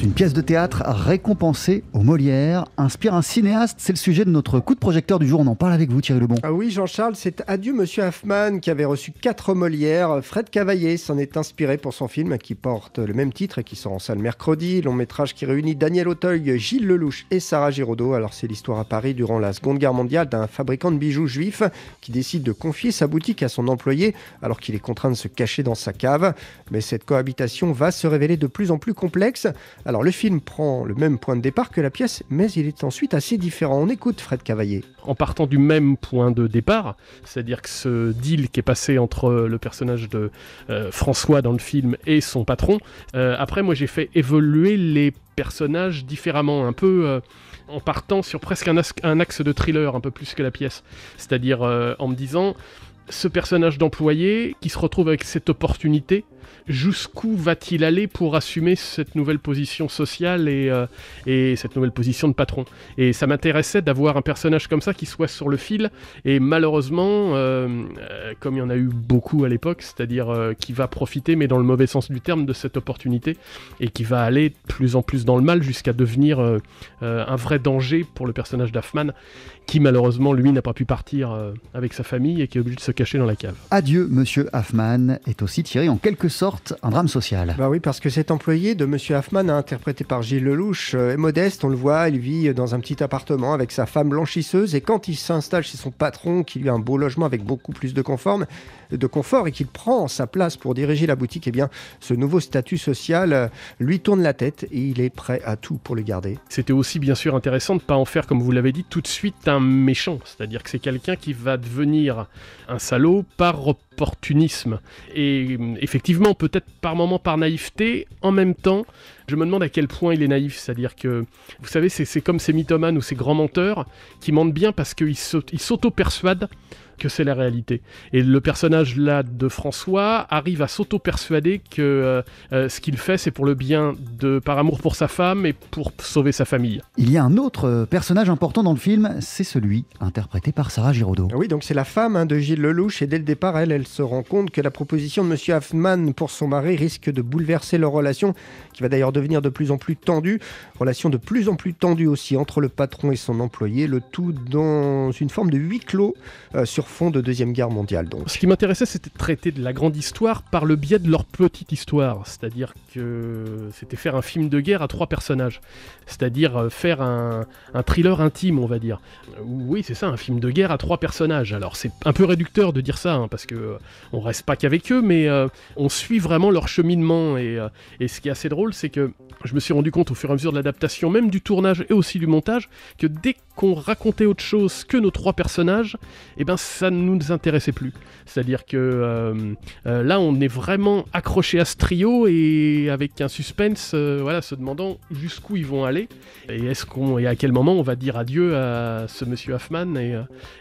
une pièce de théâtre récompensée au Molière inspire un cinéaste. C'est le sujet de notre coup de projecteur du jour. On en parle avec vous, Thierry Lebon. Ah oui, Jean-Charles, c'est Adieu Monsieur Hoffman qui avait reçu quatre Molières. Fred Cavaillé s'en est inspiré pour son film qui porte le même titre et qui sort en salle mercredi. Long métrage qui réunit Daniel Auteuil, Gilles Lelouch et Sarah Giraudot. Alors, c'est l'histoire à Paris durant la Seconde Guerre mondiale d'un fabricant de bijoux juif qui décide de confier sa boutique à son employé alors qu'il est contraint de se cacher dans sa cave. Mais cette cohabitation va se révéler de plus en plus complexe. Alors, le film prend le même point de départ que la pièce, mais il est ensuite assez différent. On écoute Fred Cavaillé. En partant du même point de départ, c'est-à-dire que ce deal qui est passé entre le personnage de euh, François dans le film et son patron, euh, après moi j'ai fait évoluer les personnages différemment, un peu euh, en partant sur presque un, axe de thriller, un peu plus que la pièce. C'est-à-dire en me disant, ce personnage d'employé qui se retrouve avec cette opportunité, jusqu'où va-t-il aller pour assumer cette nouvelle position sociale et, euh, et cette nouvelle position de patron? Et ça m'intéressait d'avoir un personnage comme ça qui soit sur le fil, et malheureusement, euh, euh, comme il y en a eu beaucoup à l'époque, c'est-à-dire qui va profiter, mais dans le mauvais sens du terme, de cette opportunité, et qui va aller de plus en plus dans le mal jusqu'à devenir un vrai danger pour le personnage d'Affman, qui malheureusement, lui, n'a pas pu partir avec sa famille et qui est obligé de se cacher dans la cave. Adieu, monsieur Hoffman, est aussi tiré en quelque sorte un drame social. Bah oui, parce que cet employé de Monsieur Hoffman, interprété par Gilles Lelouch, euh, est modeste, on le voit, il vit dans un petit appartement avec sa femme blanchisseuse et quand il s'installe chez son patron, qui lui a un beau logement avec beaucoup plus de confort, de confort et qu'il prend sa place pour diriger la boutique, eh bien, ce nouveau statut social euh, lui tourne la tête et il est prêt à tout pour le garder. C'était aussi bien sûr intéressant de ne pas en faire, comme vous l'avez dit, tout de suite un méchant, c'est-à-dire que c'est quelqu'un qui va devenir un salaud par opportunisme. Et euh, peut-être par moment par naïveté, en même temps, je me demande à quel point il est naïf. C'est-à-dire que, vous savez, c'est comme ces mythomanes ou ces grands menteurs qui mentent bien parce qu'ils s'auto-persuadent que c'est la réalité. Et le personnage là de François arrive à s'auto-persuader que euh, euh, ce qu'il fait, c'est pour le bien de par amour pour sa femme et pour sauver sa famille. Il y a un autre euh, personnage important dans le film, c'est celui interprété par Sarah Giraudot. Oui, donc c'est la femme hein, de Gilles Lelouch et dès le départ, elle, elle se rend compte que la proposition de Monsieur Hoffman pour son mari risque de bouleverser leur relation, qui va d'ailleurs devenir de plus en plus tendue, relation de plus en plus tendue aussi entre le patron et son employé, le tout dans une forme de huis clos sur fond de Deuxième Guerre mondiale. Donc. Ce qui m'intéressait, c'était de traiter de la grande histoire par le biais de leur petite histoire. C'est-à-dire que c'était faire un film de guerre à trois personnages. C'est-à-dire euh, faire un, thriller intime, on va dire. Oui, c'est ça, un film de guerre à trois personnages. Alors c'est un peu réducteur de dire ça, hein, parce que euh, on reste pas qu'avec eux, mais euh, on suit vraiment leur cheminement. Et, et ce qui est assez drôle, c'est que je me suis rendu compte au fur et à mesure de l'adaptation, même du tournage et aussi du montage, que dès qu'on racontait autre chose que nos trois personnages, eh ben ça ne nous intéressait plus. C'est-à-dire que euh, euh, là, on est vraiment accroché à ce trio et avec un suspense, euh, voilà, se demandant jusqu'où ils vont aller et est-ce qu'on et à quel moment on va dire adieu à ce Monsieur Hoffman et,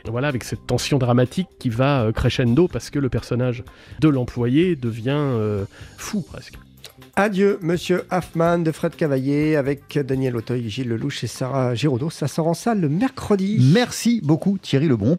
et voilà avec cette tension dramatique qui va crescendo parce que le personnage de l'employé devient fou presque. Adieu, Monsieur Hoffman de Fred Cavaillé avec Daniel Auteuil, Gilles Lelouch et Sarah Giraudot. Ça sort en salle le mercredi. Merci beaucoup Thierry Lebon.